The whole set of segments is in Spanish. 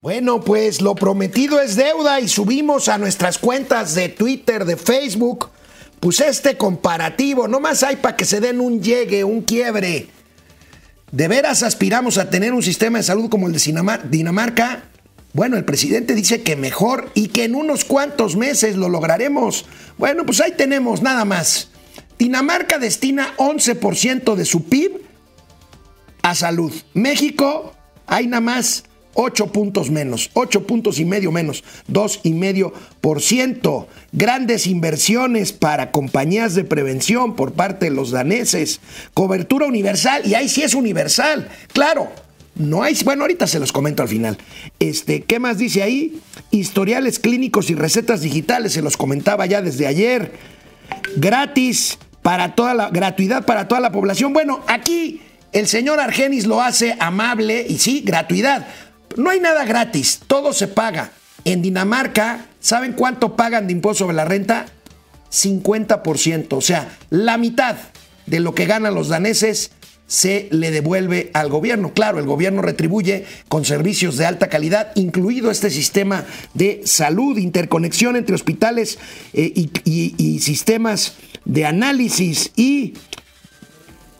Bueno, pues lo prometido es deuda y subimos a nuestras cuentas de Twitter, de Facebook, pues este comparativo, no más hay para que se den un llegue, un quiebre. ¿De veras aspiramos a tener un sistema de salud como el de Dinamarca? Bueno, el presidente dice que mejor y que en unos cuantos meses lo lograremos. Bueno, pues ahí tenemos nada más. Dinamarca destina 11% de su PIB a salud. México, hay nada más 8 puntos menos, 8 puntos y medio menos, 2 y medio por ciento. Grandes inversiones para compañías de prevención por parte de los daneses. Cobertura universal, y ahí sí es universal, claro. No hay, bueno, ahorita se los comento al final. Este, ¿qué más dice ahí? Historiales clínicos y recetas digitales, se los comentaba ya desde ayer. Gratis para toda la gratuidad para toda la población. Bueno, aquí el señor Argenis lo hace amable y sí, gratuidad no hay nada gratis, todo se paga. En Dinamarca, ¿saben cuánto pagan de impuesto sobre la renta? 50%, o sea, la mitad de lo que ganan los daneses se le devuelve al gobierno. Claro, el gobierno retribuye con servicios de alta calidad, incluido este sistema de salud, interconexión entre hospitales eh, y sistemas de análisis y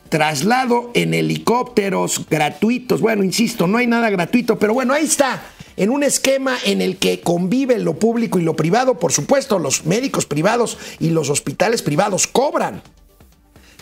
traslado en helicópteros gratuitos. Bueno, insisto, no hay nada gratuito, pero bueno, ahí está. En un esquema en el que convive lo público y lo privado, por supuesto, los médicos privados y los hospitales privados cobran.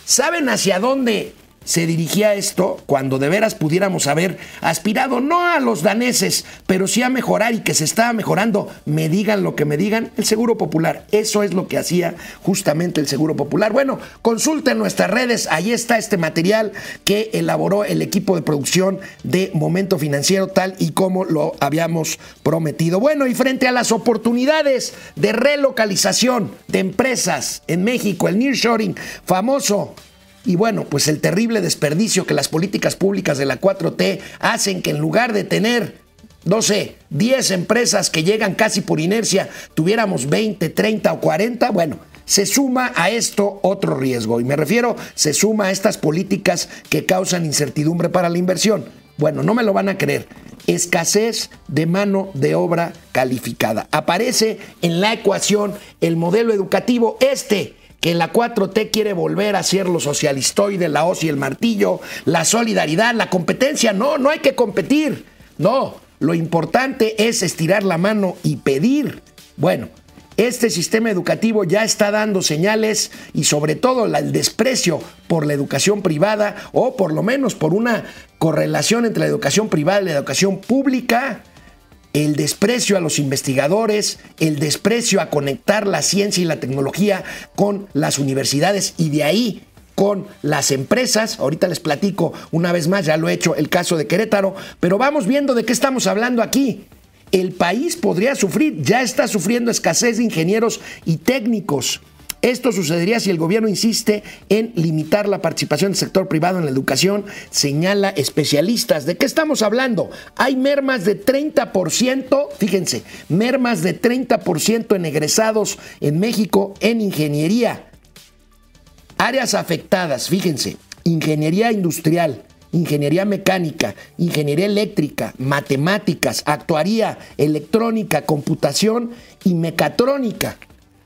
¿Saben hacia dónde se dirigía esto cuando de veras pudiéramos haber aspirado no a los daneses, pero sí a mejorar y que se estaba mejorando, me digan lo que me digan, el Seguro Popular. Eso es lo que hacía justamente el Seguro Popular. Bueno, consulten nuestras redes, ahí está este material que elaboró el equipo de producción de Momento Financiero, tal y como lo habíamos prometido. Bueno, y frente a las oportunidades de relocalización de empresas en México, el nearshoring famoso y bueno, pues el terrible desperdicio que las políticas públicas de la 4T hacen que en lugar de tener, no sé, 10 empresas que llegan casi por inercia, tuviéramos 20, 30 o 40, bueno, se suma a esto otro riesgo. Y me refiero, se suma a estas políticas que causan incertidumbre para la inversión. Bueno, no me lo van a creer. Escasez de mano de obra calificada. Aparece en la ecuación el modelo educativo este que la 4T quiere volver a ser lo socialistoide, la hoz y el martillo, la solidaridad, la competencia. No, no hay que competir. No, lo importante es estirar la mano y pedir. Bueno, este sistema educativo ya está dando señales y sobre todo el desprecio por la educación privada o por lo menos por una correlación entre la educación privada y la educación pública el desprecio a los investigadores, el desprecio a conectar la ciencia y la tecnología con las universidades y de ahí con las empresas. Ahorita les platico una vez más, ya lo he hecho el caso de Querétaro, pero vamos viendo de qué estamos hablando aquí. El país podría sufrir, ya está sufriendo escasez de ingenieros y técnicos. Esto sucedería si el gobierno insiste en limitar la participación del sector privado en la educación, señala especialistas. ¿De qué estamos hablando? Hay mermas de 30%, fíjense, mermas de 30% en egresados en México en ingeniería. Áreas afectadas, fíjense, ingeniería industrial, ingeniería mecánica, ingeniería eléctrica, matemáticas, actuaría, electrónica, computación y mecatrónica.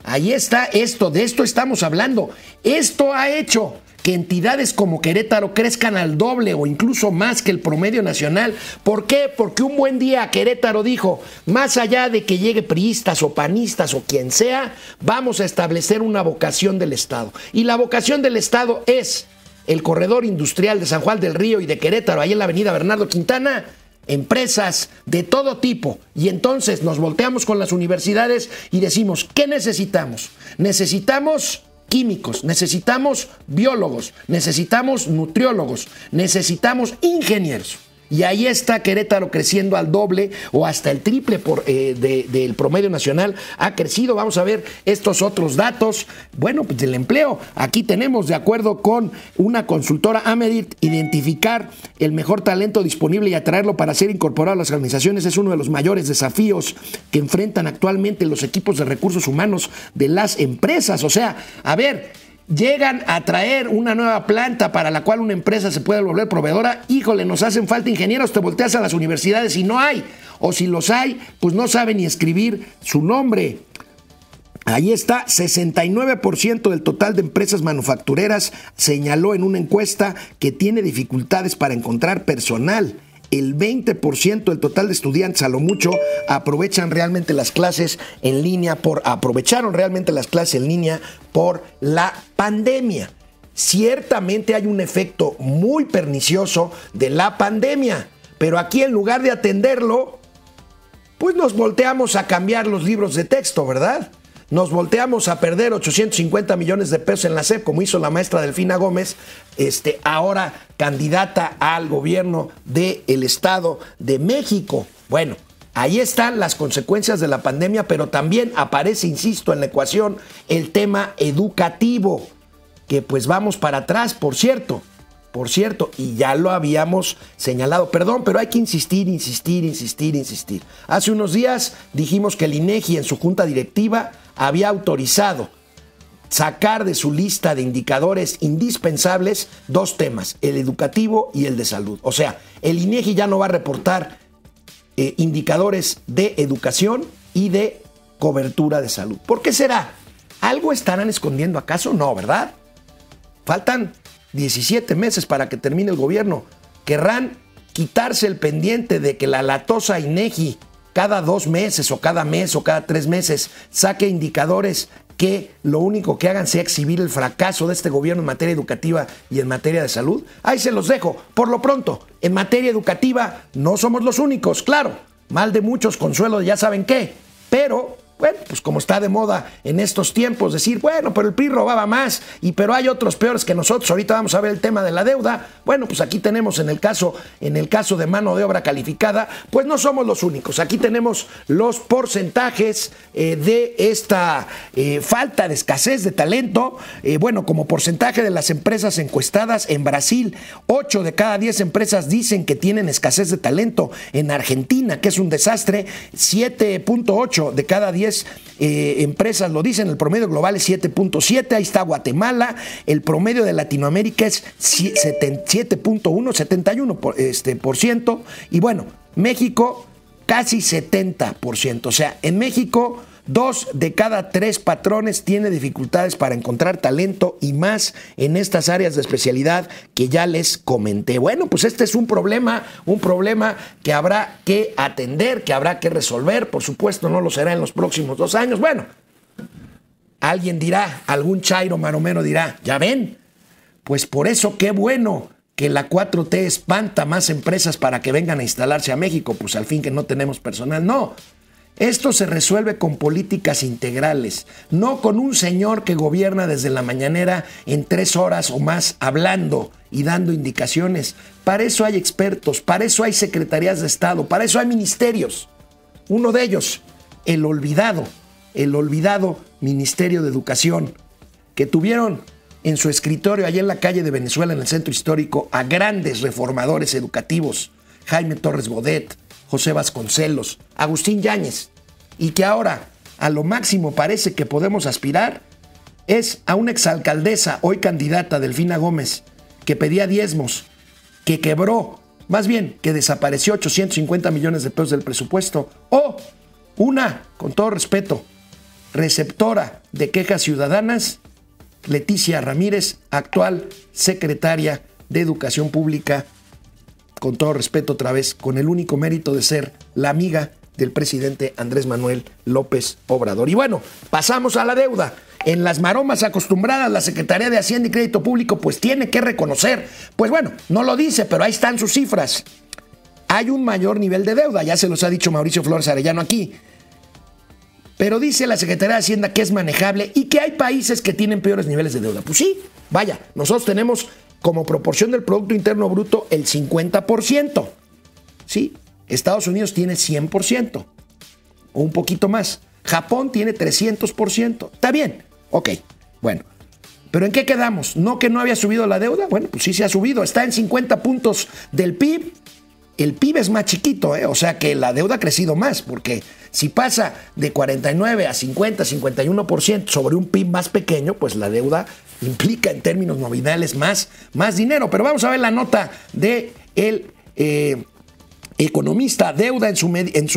Ahí está esto, de esto estamos hablando. Esto ha hecho que entidades como Querétaro crezcan al doble o incluso más que el promedio nacional. ¿Por qué? Porque un buen día Querétaro dijo, más allá de que llegue priistas o panistas o quien sea, vamos a establecer una vocación del Estado. Y la vocación del Estado es el corredor industrial de San Juan del Río y de Querétaro, ahí en la avenida Bernardo Quintana, empresas de todo tipo. Y entonces nos volteamos con las universidades y decimos, ¿qué necesitamos? Necesitamos químicos, necesitamos biólogos, necesitamos nutriólogos, necesitamos ingenieros. Y ahí está Querétaro creciendo al doble o hasta el triple por, eh, del promedio nacional. Ha crecido. Vamos a ver estos otros datos. Bueno, pues el empleo. Aquí tenemos, de acuerdo con una consultora Amedit, identificar el mejor talento disponible y atraerlo para ser incorporado a las organizaciones es uno de los mayores desafíos que enfrentan actualmente los equipos de recursos humanos de las empresas. O sea, a ver, llegan a traer una nueva planta para la cual una empresa se puede volver proveedora, híjole, nos hacen falta ingenieros, te volteas a las universidades y no hay. o si los hay, pues no saben ni escribir su nombre. Ahí está, 69% del total de empresas manufactureras señaló en una encuesta que tiene dificultades para encontrar personal. El 20% del total de estudiantes a lo mucho aprovechan realmente las clases en línea por aprovecharon realmente las clases en línea por la pandemia. Ciertamente hay un efecto muy pernicioso de la pandemia, pero aquí en lugar de atenderlo, pues nos volteamos a cambiar los libros de texto, ¿verdad? Nos volteamos a perder 850 millones de pesos en la SEP, como hizo la maestra Delfina Gómez, este, ahora candidata al gobierno del Estado de México. Bueno, ahí están las consecuencias de la pandemia, pero también aparece, insisto, en la ecuación el tema educativo, que pues vamos para atrás, por cierto. Por cierto, y ya lo habíamos señalado, perdón, pero hay que insistir, insistir, insistir, insistir. Hace unos días dijimos que el INEGI en su junta directiva había autorizado sacar de su lista de indicadores indispensables dos temas, el educativo y el de salud. O sea, el INEGI ya no va a reportar eh, indicadores de educación y de cobertura de salud. ¿Por qué será? ¿Algo estarán escondiendo acaso? No, ¿verdad? Faltan 17 meses para que termine el gobierno. Querrán quitarse el pendiente de que la latosa INEGI cada dos meses o cada mes o cada tres meses saque indicadores que lo único que hagan sea exhibir el fracaso de este gobierno en materia educativa y en materia de salud? Ahí se los dejo. Por lo pronto, en materia educativa no somos los únicos, claro. Mal de muchos, consuelo ya saben qué. Pero bueno, pues como está de moda en estos tiempos, decir, bueno, pero el PRI robaba más, y pero hay otros peores que nosotros. Ahorita vamos a ver el tema de la deuda. Bueno, pues aquí tenemos en el caso, en el caso de mano de obra calificada, pues no somos los únicos. Aquí tenemos los porcentajes eh, de esta eh, falta de escasez de talento. Eh, bueno, como porcentaje de las empresas encuestadas en Brasil, 8 de cada 10 empresas dicen que tienen escasez de talento. En Argentina, que es un desastre, 7.8 de cada 10 eh, empresas lo dicen, el promedio global es 7.7, ahí está Guatemala, el promedio de Latinoamérica es 7.1, 71 por, este, por ciento, y bueno, México casi 70%, o sea, en México Dos de cada tres patrones tiene dificultades para encontrar talento y más en estas áreas de especialidad que ya les comenté. Bueno, pues este es un problema, un problema que habrá que atender, que habrá que resolver. Por supuesto, no lo será en los próximos dos años. Bueno, alguien dirá, algún chairo maromero dirá, ya ven, pues por eso qué bueno que la 4T espanta más empresas para que vengan a instalarse a México, pues al fin que no tenemos personal. No, esto se resuelve con políticas integrales, no con un señor que gobierna desde la mañanera en tres horas o más hablando y dando indicaciones. Para eso hay expertos, para eso hay secretarías de Estado, para eso hay ministerios. Uno de ellos, el olvidado, el olvidado Ministerio de Educación, que tuvieron en su escritorio allá en la calle de Venezuela, en el centro histórico, a grandes reformadores educativos, Jaime Torres Bodet, José Vasconcelos, Agustín Yáñez, y que ahora a lo máximo parece que podemos aspirar es a una exalcaldesa, hoy candidata Delfina Gómez, que pedía diezmos, que quebró, más bien que desapareció 850 millones de pesos del presupuesto, o una, con todo respeto, receptora de quejas ciudadanas, Leticia Ramírez, actual secretaria de Educación Pública con todo respeto otra vez, con el único mérito de ser la amiga del presidente Andrés Manuel López Obrador. Y bueno, pasamos a la deuda. En las maromas acostumbradas, la Secretaría de Hacienda y Crédito Público pues tiene que reconocer, pues bueno, no lo dice, pero ahí están sus cifras. Hay un mayor nivel de deuda, ya se los ha dicho Mauricio Flores Arellano aquí. Pero dice la Secretaría de Hacienda que es manejable y que hay países que tienen peores niveles de deuda. Pues sí, vaya, nosotros tenemos como proporción del Producto Interno Bruto el 50%. ¿Sí? Estados Unidos tiene 100% o un poquito más. Japón tiene 300%. Está bien. Ok, bueno. ¿Pero en qué quedamos? ¿No que no había subido la deuda? Bueno, pues sí se ha subido. Está en 50 puntos del PIB. El PIB es más chiquito, ¿eh? o sea que la deuda ha crecido más, porque si pasa de 49 a 50, 51% sobre un PIB más pequeño, pues la deuda implica en términos nominales más, más dinero. Pero vamos a ver la nota de eh, Economista, deuda en su,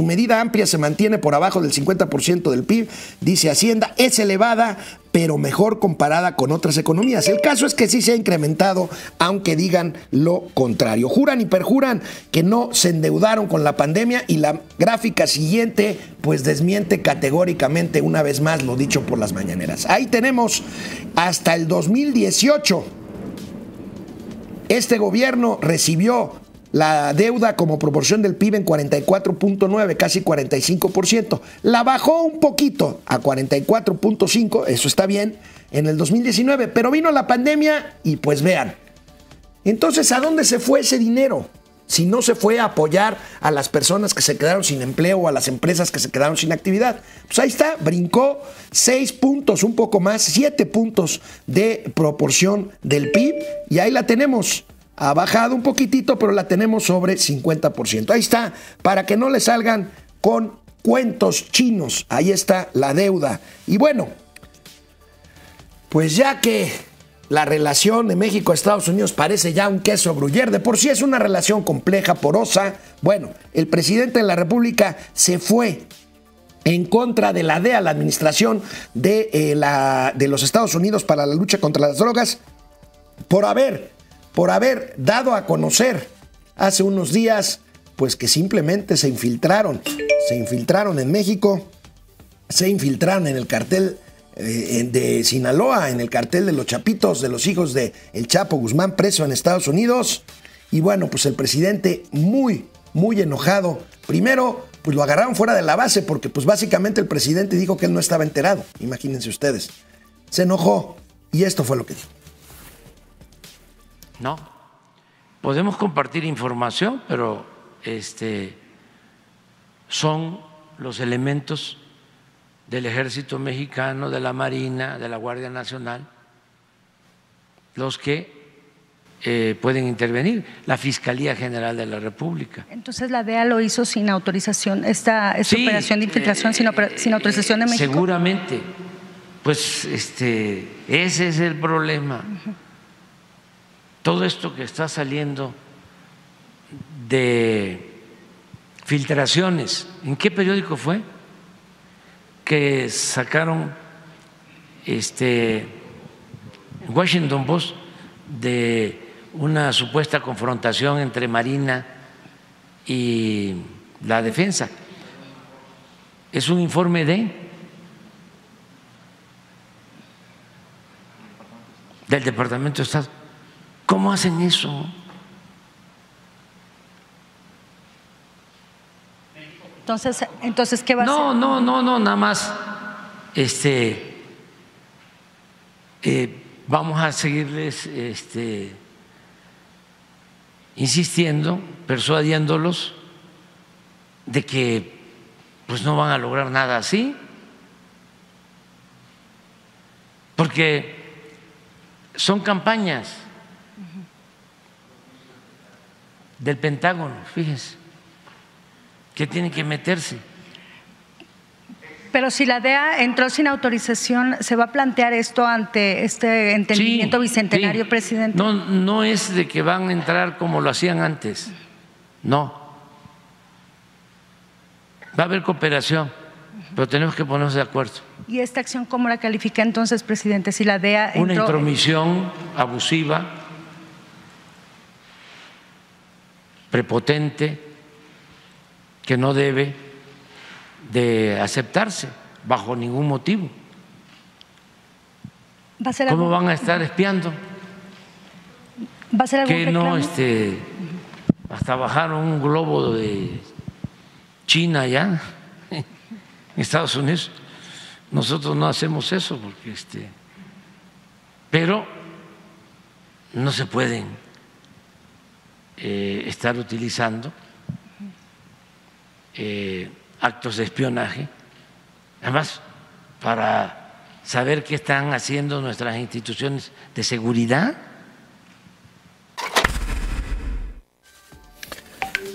medida amplia se mantiene por abajo del 50% del PIB, dice Hacienda, es elevada, pero mejor comparada con otras economías. El caso es que sí se ha incrementado, aunque digan lo contrario. Juran y perjuran que no se endeudaron con la pandemia y la gráfica siguiente pues desmiente categóricamente una vez más lo dicho por las mañaneras. Ahí tenemos hasta el 2018. Este gobierno recibió la deuda como proporción del PIB en 44.9, casi 45%. La bajó un poquito a 44.5, eso está bien, en el 2019, pero vino la pandemia y pues vean. Entonces, ¿a dónde se fue ese dinero? Si no se fue a apoyar a las personas que se quedaron sin empleo o a las empresas que se quedaron sin actividad. Pues ahí está, brincó 6 puntos, un poco más, 7 puntos de proporción del PIB y ahí la tenemos. Ha bajado un poquitito, pero la tenemos sobre 50%. Ahí está, para que no le salgan con cuentos chinos. Ahí está la deuda. Y bueno, pues ya que la relación de México Estados Unidos parece ya un queso gruyer, de por sí es una relación compleja, porosa. Bueno, el presidente de la República se fue en contra de la DEA, la administración de, eh, la, de los Estados Unidos para la lucha contra las drogas, por haber por haber dado a conocer hace unos días, pues que simplemente se infiltraron, se infiltraron en México, se infiltraron en el cartel eh, de Sinaloa, en el cartel de los Chapitos, de los hijos de El Chapo Guzmán preso en Estados Unidos. Y bueno, pues el presidente muy, muy enojado. Primero, pues lo agarraron fuera de la base porque pues básicamente el presidente dijo que él no estaba enterado. Imagínense ustedes. Se enojó y esto fue lo que dijo. No. Podemos compartir información, pero este, son los elementos del ejército mexicano, de la Marina, de la Guardia Nacional, los que eh, pueden intervenir, la Fiscalía General de la República. Entonces la DEA lo hizo sin autorización, esta, operación de infiltración sin, sin, autorización de México. Seguramente, pues este, ese es el problema todo esto que está saliendo de filtraciones, ¿en qué periódico fue? Que sacaron este Washington Post de una supuesta confrontación entre Marina y la defensa. Es un informe de del Departamento de Estado. ¿Cómo hacen eso? Entonces, entonces ¿qué va a hacer? No, no, no, no, nada más. Este, eh, vamos a seguirles este, insistiendo, persuadiéndolos de que pues no van a lograr nada así, porque son campañas. Del Pentágono, fíjense, que tiene que meterse. Pero si la DEA entró sin autorización, ¿se va a plantear esto ante este entendimiento bicentenario, presidente? No, no es de que van a entrar como lo hacían antes, no. Va a haber cooperación, pero tenemos que ponernos de acuerdo. ¿Y esta acción cómo la califica entonces, presidente? Si la DEA Una intromisión abusiva prepotente que no debe de aceptarse bajo ningún motivo. ¿Cómo van a estar espiando? ¿Va a ser algún que no, este, hasta bajaron un globo de China ya, en Estados Unidos. Nosotros no hacemos eso porque este, pero no se pueden eh, estar utilizando eh, actos de espionaje, además para saber qué están haciendo nuestras instituciones de seguridad.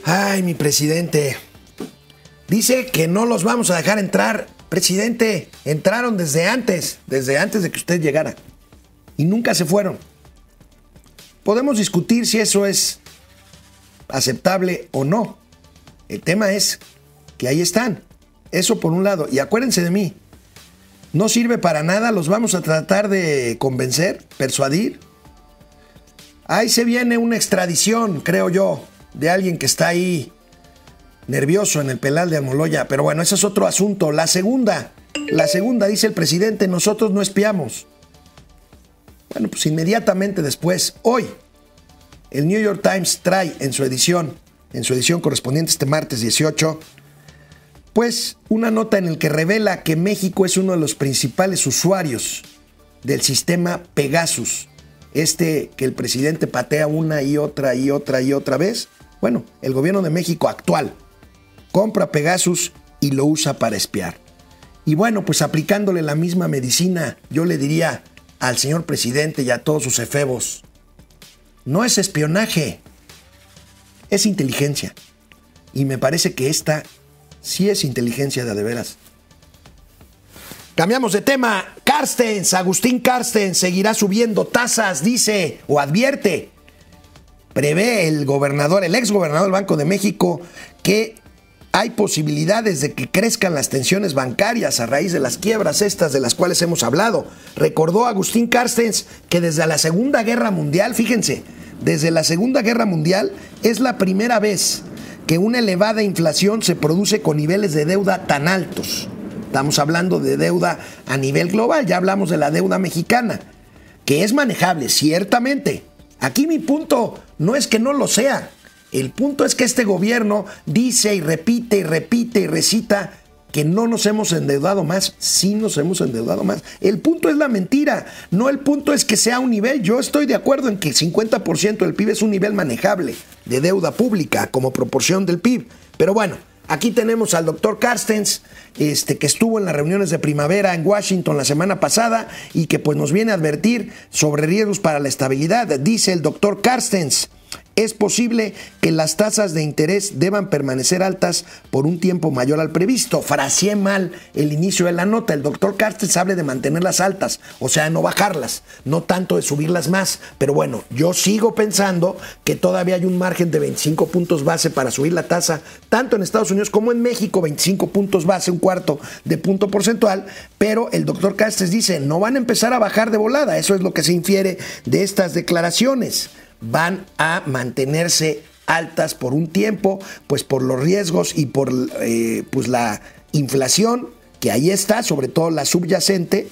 Ay, mi presidente. Dice que no los vamos a dejar entrar. Presidente, entraron desde antes, desde antes de que usted llegara. Y nunca se fueron. Podemos discutir si eso es aceptable o no. El tema es que ahí están. Eso por un lado. Y acuérdense de mí. No sirve para nada, los vamos a tratar de convencer, persuadir. Ahí se viene una extradición, creo yo, de alguien que está ahí nervioso en el pelal de Amoloya. Pero bueno, ese es otro asunto. La segunda, la segunda, dice el presidente, nosotros no espiamos. Bueno, pues inmediatamente después, hoy, el New York Times trae en su edición, en su edición correspondiente este martes 18, pues una nota en el que revela que México es uno de los principales usuarios del sistema Pegasus, este que el presidente patea una y otra y otra y otra vez. Bueno, el gobierno de México actual compra Pegasus y lo usa para espiar. Y bueno, pues aplicándole la misma medicina, yo le diría al señor presidente y a todos sus efebos, no es espionaje, es inteligencia. Y me parece que esta sí es inteligencia de, de veras. Cambiamos de tema. Carstens, Agustín Carstens seguirá subiendo tasas, dice o advierte. Prevé el gobernador, el ex gobernador del Banco de México, que hay posibilidades de que crezcan las tensiones bancarias a raíz de las quiebras estas de las cuales hemos hablado. Recordó Agustín Carstens que desde la Segunda Guerra Mundial, fíjense, desde la Segunda Guerra Mundial es la primera vez que una elevada inflación se produce con niveles de deuda tan altos. Estamos hablando de deuda a nivel global, ya hablamos de la deuda mexicana, que es manejable, ciertamente. Aquí mi punto no es que no lo sea, el punto es que este gobierno dice y repite y repite y recita que no nos hemos endeudado más, sí nos hemos endeudado más. El punto es la mentira, no el punto es que sea un nivel. Yo estoy de acuerdo en que el 50% del PIB es un nivel manejable de deuda pública como proporción del PIB. Pero bueno, aquí tenemos al doctor Carstens, este, que estuvo en las reuniones de primavera en Washington la semana pasada y que pues nos viene a advertir sobre riesgos para la estabilidad. Dice el doctor Carstens es posible que las tasas de interés deban permanecer altas por un tiempo mayor al previsto. Fraseé mal el inicio de la nota. El doctor Cartes habla de mantenerlas altas, o sea, no bajarlas, no tanto de subirlas más. Pero bueno, yo sigo pensando que todavía hay un margen de 25 puntos base para subir la tasa, tanto en Estados Unidos como en México, 25 puntos base, un cuarto de punto porcentual. Pero el doctor Cartes dice, no van a empezar a bajar de volada. Eso es lo que se infiere de estas declaraciones van a mantenerse altas por un tiempo, pues por los riesgos y por eh, pues la inflación que ahí está, sobre todo la subyacente,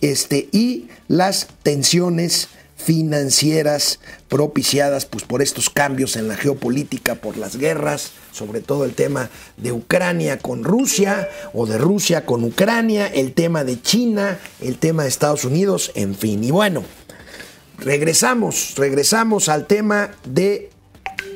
este, y las tensiones financieras propiciadas pues, por estos cambios en la geopolítica, por las guerras, sobre todo el tema de Ucrania con Rusia o de Rusia con Ucrania, el tema de China, el tema de Estados Unidos, en fin. Y bueno, regresamos, regresamos al tema de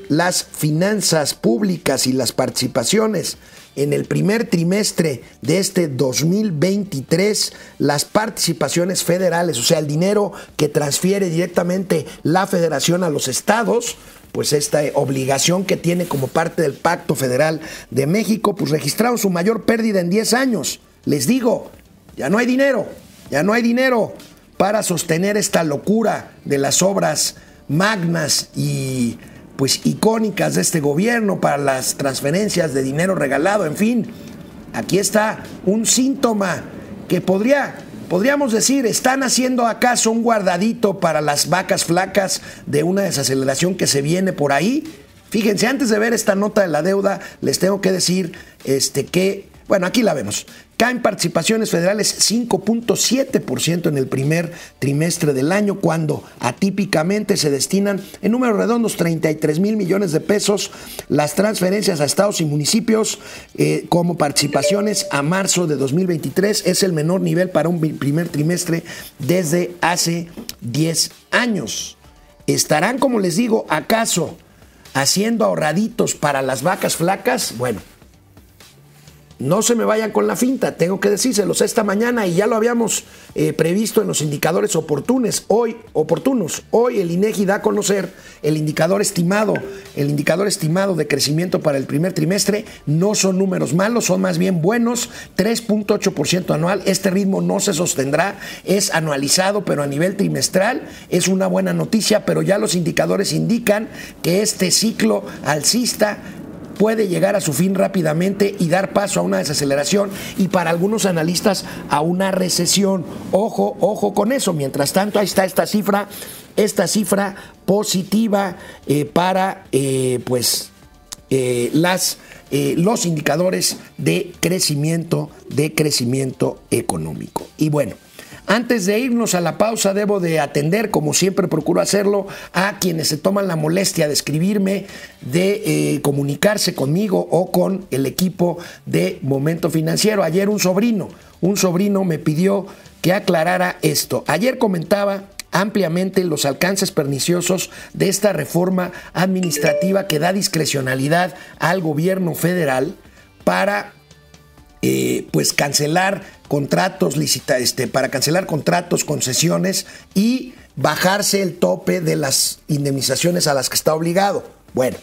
las finanzas públicas y las participaciones. En el primer trimestre de este 2023, las participaciones federales, o sea, el dinero que transfiere directamente la federación a los estados, pues esta obligación que tiene como parte del Pacto Federal de México, pues registraron su mayor pérdida en 10 años. Les digo, ya no hay dinero, ya no hay dinero para sostener esta locura de las obras magnas y pues icónicas de este gobierno para las transferencias de dinero regalado, en fin, aquí está un síntoma que podría podríamos decir, están haciendo acaso un guardadito para las vacas flacas de una desaceleración que se viene por ahí. Fíjense, antes de ver esta nota de la deuda, les tengo que decir este, que bueno, aquí la vemos. Caen participaciones federales 5.7% en el primer trimestre del año, cuando atípicamente se destinan en números redondos 33 mil millones de pesos las transferencias a estados y municipios eh, como participaciones a marzo de 2023. Es el menor nivel para un primer trimestre desde hace 10 años. ¿Estarán, como les digo, acaso haciendo ahorraditos para las vacas flacas? Bueno no se me vayan con la finta, tengo que decírselos esta mañana y ya lo habíamos eh, previsto en los indicadores oportunos. Hoy, oportunos. Hoy el INEGI da a conocer el indicador estimado, el indicador estimado de crecimiento para el primer trimestre. No son números malos, son más bien buenos, 3.8% anual. Este ritmo no se sostendrá, es anualizado, pero a nivel trimestral es una buena noticia, pero ya los indicadores indican que este ciclo alcista puede llegar a su fin rápidamente y dar paso a una desaceleración y para algunos analistas a una recesión. Ojo, ojo con eso. Mientras tanto, ahí está esta cifra, esta cifra positiva eh, para eh, pues eh, las los indicadores de crecimiento, de crecimiento económico. Y bueno, antes de irnos a la pausa, debo de atender, como siempre procuro hacerlo, a quienes se toman la molestia de escribirme, de eh, comunicarse conmigo o con el equipo de Momento Financiero. Ayer un sobrino, un sobrino me pidió que aclarara esto. Ayer comentaba ampliamente los alcances perniciosos de esta reforma administrativa que da discrecionalidad al gobierno federal para eh, pues cancelar contratos licita, este, para cancelar contratos, concesiones y bajarse el tope de las indemnizaciones a las que está obligado. Bueno,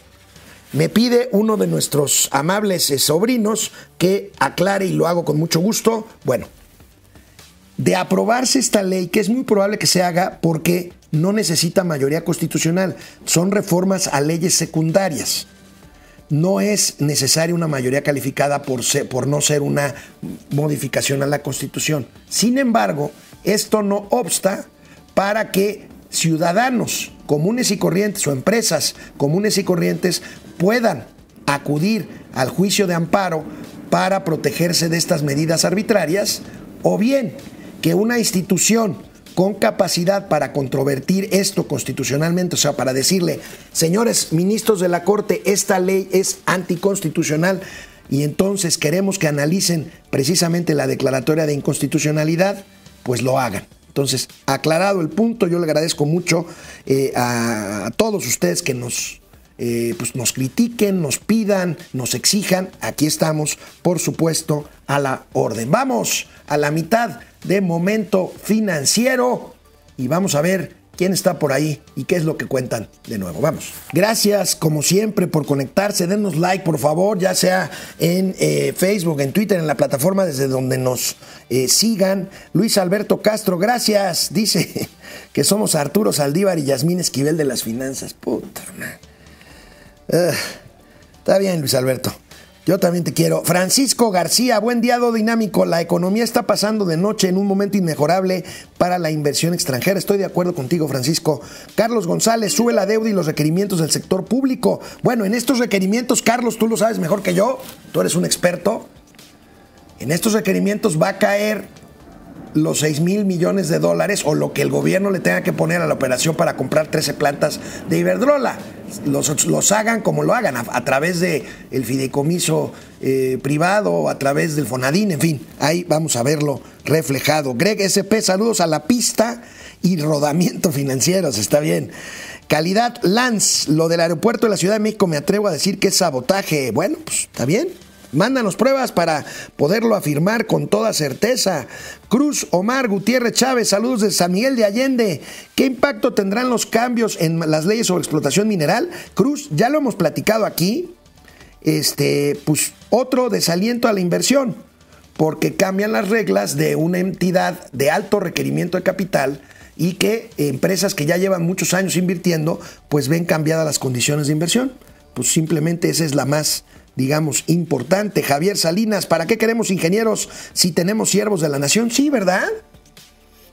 me pide uno de nuestros amables eh, sobrinos que aclare y lo hago con mucho gusto. Bueno, de aprobarse esta ley, que es muy probable que se haga porque no necesita mayoría constitucional, son reformas a leyes secundarias no es necesaria una mayoría calificada por, por no ser una modificación a la Constitución. Sin embargo, esto no obsta para que ciudadanos comunes y corrientes o empresas comunes y corrientes puedan acudir al juicio de amparo para protegerse de estas medidas arbitrarias o bien que una institución con capacidad para controvertir esto constitucionalmente, o sea, para decirle, señores ministros de la Corte, esta ley es anticonstitucional y entonces queremos que analicen precisamente la declaratoria de inconstitucionalidad, pues lo hagan. Entonces, aclarado el punto, yo le agradezco mucho eh, a, todos ustedes que nos, eh, pues nos critiquen, nos pidan, nos exijan. Aquí estamos, por supuesto, a la orden. Vamos a la mitad de momento financiero y vamos a ver quién está por ahí y qué es lo que cuentan de nuevo. Vamos. Gracias como siempre por conectarse. Denos like por favor, ya sea en eh, Facebook, en Twitter, en la plataforma desde donde nos eh, sigan. Luis Alberto Castro, gracias. Dice que somos Arturo Saldívar y Yasmín Esquivel de las finanzas. Puta ah, está bien, Luis Alberto. Yo también te quiero. Francisco García, buen día, dinámico. La economía está pasando de noche en un momento inmejorable para la inversión extranjera. Estoy de acuerdo contigo, Francisco. Carlos González, sube la deuda y los requerimientos del sector público. Bueno, en estos requerimientos, Carlos, tú lo sabes mejor que yo. Tú eres un experto. En estos requerimientos va a caer los 6 mil millones de dólares o lo que el gobierno le tenga que poner a la operación para comprar 13 plantas de Iberdrola. Los, los hagan como lo hagan, a, través del el fideicomiso eh, privado, a través del Fonadín, en fin, ahí vamos a verlo reflejado. Greg SP, saludos a la pista y rodamiento financieros, está bien. Calidad Lance, lo del aeropuerto de la Ciudad de México me atrevo a decir que es sabotaje. Bueno, pues está bien, Mándanos pruebas para poderlo afirmar con toda certeza. Cruz Omar Gutiérrez Chávez, saludos de San Miguel de Allende. ¿Qué impacto tendrán los cambios en las leyes sobre explotación mineral? Cruz, ya lo hemos platicado aquí. Este, pues otro desaliento a la inversión, porque cambian las reglas de una entidad de alto requerimiento de capital y que empresas que ya llevan muchos años invirtiendo, pues ven cambiadas las condiciones de inversión. Pues simplemente esa es la más digamos, importante. Javier Salinas, ¿para qué queremos ingenieros si tenemos siervos de la nación? Sí, ¿verdad?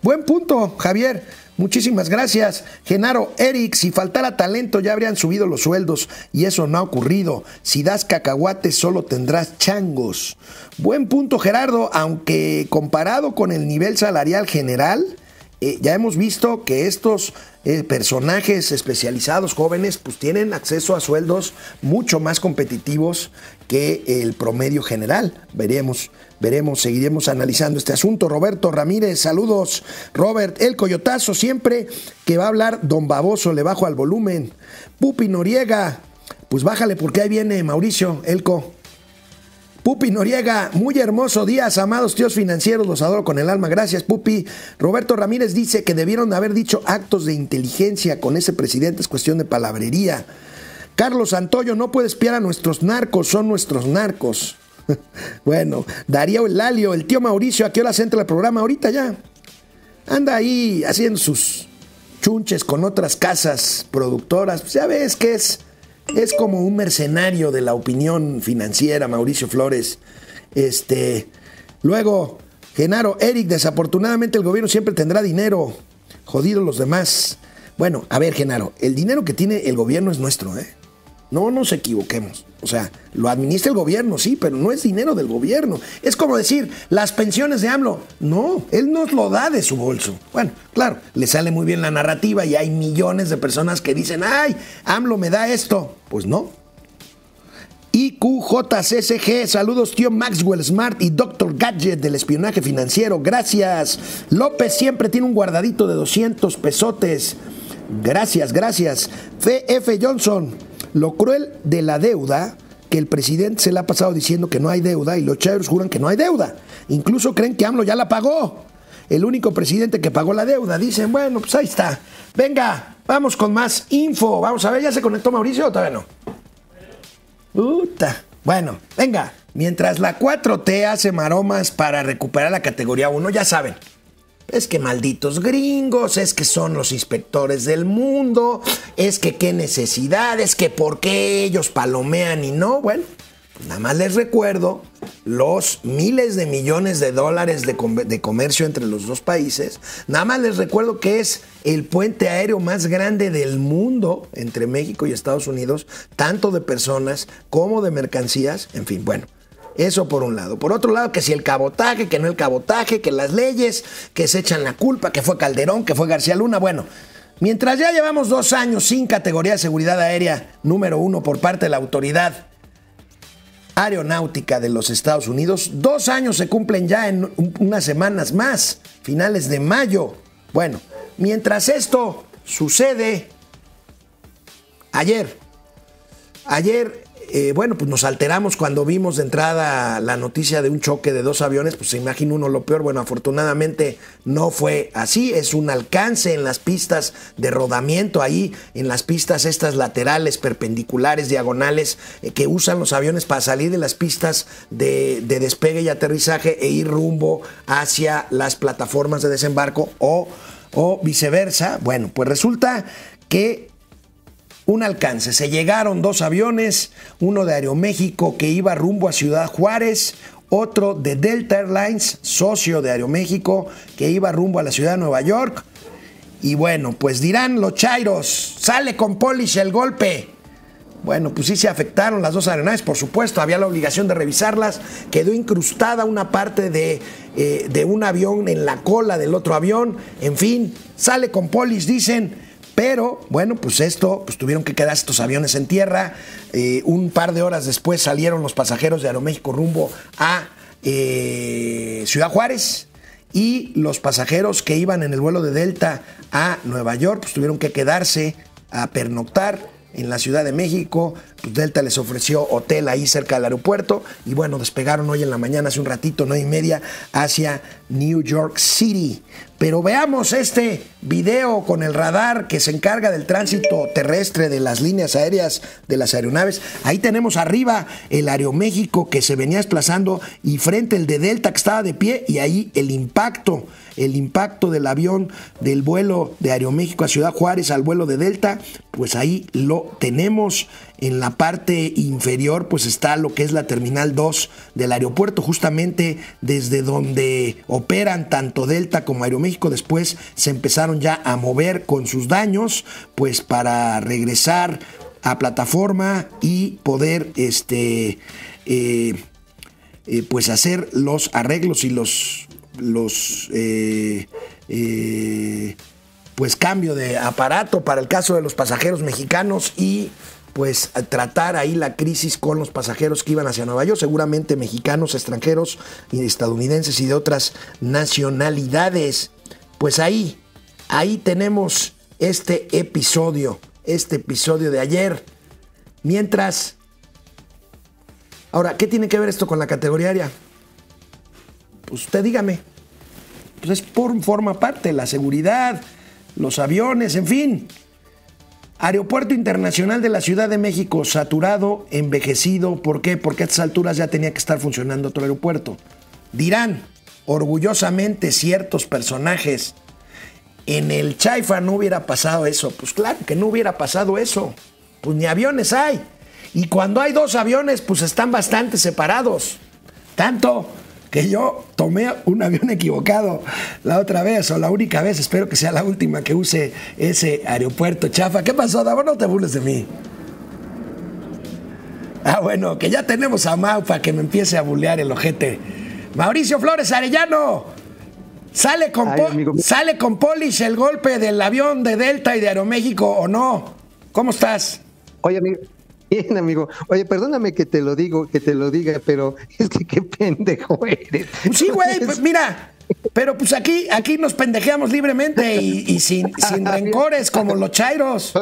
Buen punto, Javier. Muchísimas gracias. Genaro, Eric, si faltara talento ya habrían subido los sueldos y eso no ha ocurrido. Si das cacahuates solo tendrás changos. Buen punto, Gerardo, aunque comparado con el nivel salarial general, eh, ya hemos visto que estos eh, personajes especializados jóvenes pues tienen acceso a sueldos mucho más competitivos que el promedio general. Veremos, veremos, seguiremos analizando este asunto. Roberto Ramírez, saludos. Robert, el coyotazo, siempre que va a hablar Don Baboso, le bajo al volumen. Pupi Noriega, pues bájale porque ahí viene Mauricio, Elco. Pupi Noriega, muy hermoso días, amados tíos financieros, los adoro con el alma, gracias Pupi. Roberto Ramírez dice que debieron haber dicho actos de inteligencia con ese presidente, es cuestión de palabrería. Carlos Antoyo, no puede espiar a nuestros narcos, son nuestros narcos. bueno, Darío Lalio, el tío Mauricio, ¿a qué hora se entra el programa? Ahorita ya. Anda ahí haciendo sus chunches con otras casas productoras. Pues ya ves que es Es como un mercenario de la opinión financiera, Mauricio Flores. Este, luego, Genaro, Eric, desafortunadamente el gobierno siempre tendrá dinero. Jodidos los demás. Bueno, a ver, Genaro, el dinero que tiene el gobierno es nuestro, ¿eh? No nos equivoquemos. O sea, lo administra el gobierno, sí, pero no es dinero del gobierno. Es como decir, las pensiones de AMLO. No, él nos lo da de su bolso. Bueno, claro, le sale muy bien la narrativa y hay millones de personas que dicen, ay, AMLO me da esto. Pues no. IQJCSG, saludos tío Maxwell Smart y Dr. Gadget del espionaje financiero, gracias. López siempre tiene un guardadito de 200 pesotes. Gracias, gracias. CF Johnson, lo cruel de la deuda, que el presidente se le ha pasado diciendo que no hay deuda y los chavos juran que no hay deuda. Incluso creen que AMLO ya la pagó. El único presidente que pagó la deuda. Dicen, bueno, pues ahí está. Venga, vamos con más info. Vamos a ver, ¿ya se conectó Mauricio o todavía no? Puta. Bueno, venga. Mientras la 4T hace maromas para recuperar la categoría 1, ya saben, es que malditos gringos, es que son los inspectores del mundo, es que qué necesidad, es que por qué ellos palomean y no. Bueno, nada más les recuerdo los miles de millones de dólares de, comercio entre los dos países. Nada más les recuerdo que es el puente aéreo más grande del mundo entre México y Estados Unidos, tanto de personas como de mercancías. En fin, bueno. Eso por un lado. Por otro lado, que si el cabotaje, que no el cabotaje, que las leyes, que se echan la culpa, que fue Calderón, que fue García Luna. Bueno, mientras ya llevamos dos años sin categoría de seguridad aérea número uno por parte de la autoridad aeronáutica de los Estados Unidos, dos años se cumplen ya en unas semanas más, finales de mayo. Bueno, mientras esto sucede, ayer, ayer eh, bueno, pues nos alteramos cuando vimos de entrada la noticia de un choque de dos aviones, pues se imagina uno lo peor. Bueno, afortunadamente no fue así, es un alcance en las pistas de rodamiento, ahí en las pistas estas laterales, perpendiculares, diagonales, eh, que usan los aviones para salir de las pistas de, de despegue y aterrizaje e ir rumbo hacia las plataformas de desembarco o, o viceversa. Bueno, pues resulta que un alcance. Se llegaron dos aviones, uno de Aeroméxico que iba rumbo a Ciudad Juárez, otro de Delta Airlines, socio de Aeroméxico, que iba rumbo a la ciudad de Nueva York. Y bueno, pues dirán los Chairos, sale con Polish el golpe. Bueno, pues sí se afectaron las dos aeronaves, por supuesto, había la obligación de revisarlas. Quedó incrustada una parte de, eh, de un avión en la cola del otro avión. En fin, sale con Polish, dicen. Pero bueno, pues esto, pues tuvieron que quedar estos aviones en tierra. Eh, un par de horas después salieron los pasajeros de Aeroméxico rumbo a eh, Ciudad Juárez. Y los pasajeros que iban en el vuelo de Delta a Nueva York, pues tuvieron que quedarse a pernoctar en la Ciudad de México. Pues Delta les ofreció hotel ahí cerca del aeropuerto. Y bueno, despegaron hoy en la mañana, hace un ratito, nueve y media, hacia New York City. Pero veamos este video con el radar que se encarga del tránsito terrestre de las líneas aéreas de las aeronaves. Ahí tenemos arriba el Aeroméxico que se venía desplazando y frente el de Delta que estaba de pie y ahí el impacto, el impacto del avión del vuelo de Aeroméxico a Ciudad Juárez al vuelo de Delta, pues ahí lo tenemos. En la parte inferior pues está lo que es la terminal 2 del aeropuerto, justamente desde donde operan tanto Delta como Aeroméxico. Después se empezaron ya a mover con sus daños pues para regresar a plataforma y poder este eh, eh, pues hacer los arreglos y los los eh, pues cambio de aparato para el caso de los pasajeros mexicanos y pues tratar ahí la crisis con los pasajeros que iban hacia Nueva York, seguramente mexicanos, extranjeros, estadounidenses y de otras nacionalidades. Pues ahí, ahí tenemos este episodio, este episodio de ayer. Mientras, ahora, ¿qué tiene que ver esto con la categoría aérea? Pues usted dígame. Pues es por forma parte, la seguridad, los aviones, en fin. Aeropuerto Internacional de la Ciudad de México, saturado, envejecido. ¿Por qué? Porque a estas alturas ya tenía que estar funcionando otro aeropuerto. Dirán orgullosamente ciertos personajes, en el Chaifa no hubiera pasado eso. Pues claro que no hubiera pasado eso. pues ni aviones hay. Y cuando hay dos aviones, pues están bastante separados. Tanto que yo tomé un avión equivocado la otra vez, o la única vez, espero que sea la última que use ese aeropuerto chafa. ¿Qué pasó, Davo? No te burles de mí. Ah, bueno, que ya tenemos a Mau para que me empiece a bulear el ojete. Mauricio Flores Arellano. ¿Sale con, ¿Sale con Polish el golpe del avión de Delta y de Aeroméxico o no? ¿Cómo estás? Oye, amigo, Bien, amigo. Oye, perdóname que te lo digo, que te lo diga, pero es que qué pendejo eres. Sí, güey, pues mira, pero pues aquí, aquí nos pendejeamos libremente y, sin, sin rencores como los chairos.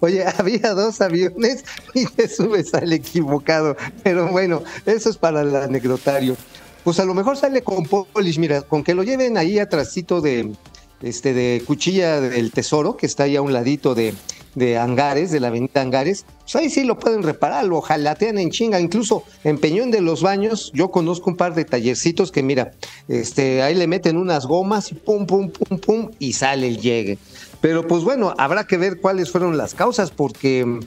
Oye, había dos aviones y te subes al equivocado. Pero bueno, eso es para el anecdotario. Pues a lo mejor sale con Polish, mira, con que lo lleven ahí atrásito de, este, de Cuchilla del Tesoro, que está ahí a un ladito de, de Angares, de la avenida Angares, pues ahí sí lo pueden reparar, lo jalatean en chinga, incluso en Peñón de los Baños, yo conozco un par de tallercitos que mira, este, ahí le meten unas gomas y pum, pum, pum, pum, y sale el llegue. Pero pues bueno, habrá que ver cuáles fueron las causas, porque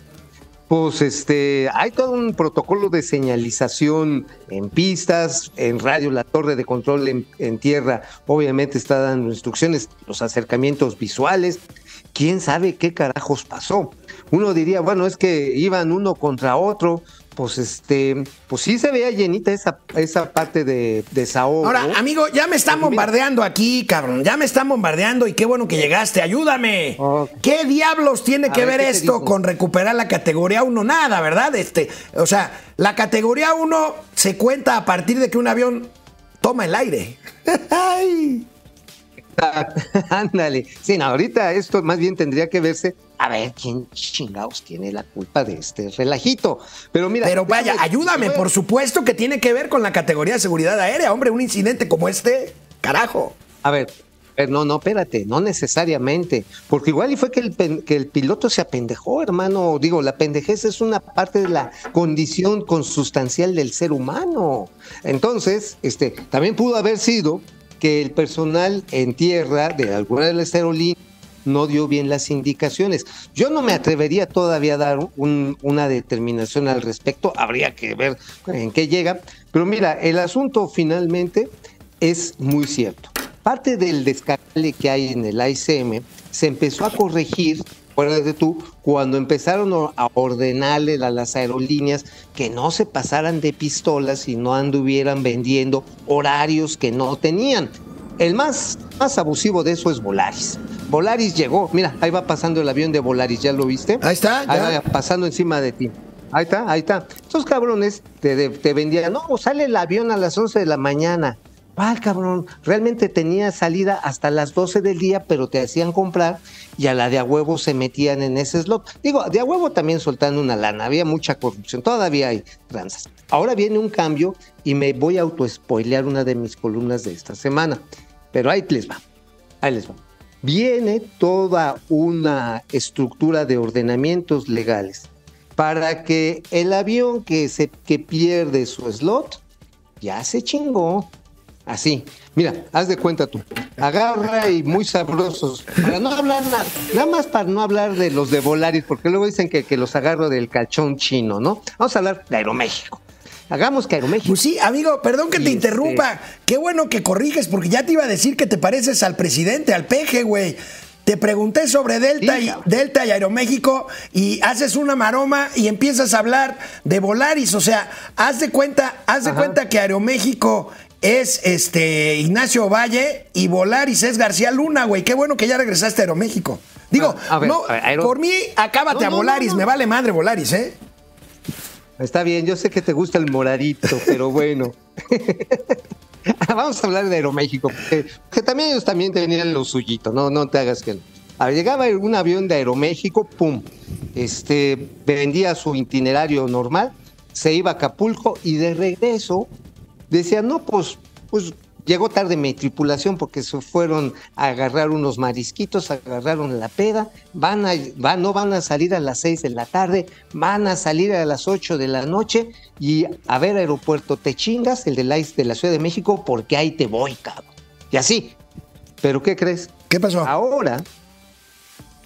pues este, hay todo un protocolo de señalización en pistas, en radio, la torre de control en, en tierra, obviamente está dando instrucciones, los acercamientos visuales, quién sabe qué carajos pasó. Uno diría, bueno, es que iban uno contra otro, pues este, pues sí se veía llenita esa, esa parte de desahogo. Ahora, amigo, ya me están bombardeando aquí, cabrón, ya me están bombardeando y qué bueno que llegaste, ayúdame. ¿Qué diablos tiene que ver, esto con recuperar la categoría 1? Nada, ¿verdad? Este, o sea, la categoría 1 se cuenta a partir de que un avión toma el aire. Ándale. Sí, ahorita esto más bien tendría que verse a ver quién chingados tiene la culpa de este relajito. Pero mira. Pero vaya, ayúdame, por supuesto que tiene que ver con la categoría de seguridad aérea, hombre, un incidente como este, carajo. A ver, no, no, espérate, no necesariamente, porque igual y fue que el, que el piloto se apendejó, hermano. Digo, la pendejez es una parte de la condición consustancial del ser humano. Entonces, este, también pudo haber sido que el personal en tierra de alguna de las aerolíneas no dio bien las indicaciones. Yo no me atrevería todavía a dar una determinación al respecto, habría que ver en qué llega, pero mira, el asunto finalmente es muy cierto. Parte del descargue que hay en el ICM se empezó a corregir de tú, cuando empezaron a ordenarle a las aerolíneas que no se pasaran de pistolas y no anduvieran vendiendo horarios que no tenían. El más, más abusivo de eso es Volaris. Volaris llegó, mira, ahí va pasando el avión de Volaris, ¿ya lo viste? Ahí está. Ahí va pasando encima de ti. Ahí está, ahí está. Esos cabrones te, te vendían, no, sale el avión a las 11 de la mañana. ¿Cuál cabrón? Realmente tenía salida hasta las 12 del día, pero te hacían comprar y a la de a huevo se metían en ese slot. Digo, de a huevo también soltando una lana, había mucha corrupción, todavía hay tranzas. Ahora viene un cambio y me voy a autoespoilear una de mis columnas de esta semana, pero ahí les va, ahí les va. Viene toda una estructura de ordenamientos legales para que el avión que, se, que pierde su slot ya se chingó, Así. Mira, haz de cuenta tú. Agarra y muy sabrosos. Para no hablar nada, nada más para no hablar de los de Volaris, porque luego dicen que, que los agarro del cachón chino, ¿no? Vamos a hablar de Aeroméxico. Hagamos que Aeroméxico. Pues sí, amigo, perdón que te este interrumpa. Qué bueno que corriges, porque ya te iba a decir que te pareces al presidente, al peje, güey. Te pregunté sobre Delta, y, Delta y Aeroméxico y haces una maroma y empiezas a hablar de Volaris. O sea, haz de cuenta, haz de cuenta que Aeroméxico es este Ignacio Valle y Volaris es García Luna, güey. Qué bueno que ya regresaste a Aeroméxico. Digo, ah, no, por mí, acábate a Volaris, me vale madre Volaris, ¿eh? Está bien, yo sé que te gusta el moradito, pero bueno. Vamos a hablar de Aeroméxico, porque, también ellos también tenían lo suyito, no, no te hagas que no. A llegaba un avión de Aeroméxico, pum, este, vendía su itinerario normal, se iba a Acapulco y de regreso decía, no, pues, pues llegó tarde mi tripulación porque se fueron a agarrar unos marisquitos, agarraron la peda, van a, van, no van a salir a las seis de la tarde, van a salir a las ocho de la noche y a ver aeropuerto te chingas, el de la, de la Ciudad de México, porque ahí te voy, cabrón. Y así. ¿Pero qué crees? ¿Qué pasó? Ahora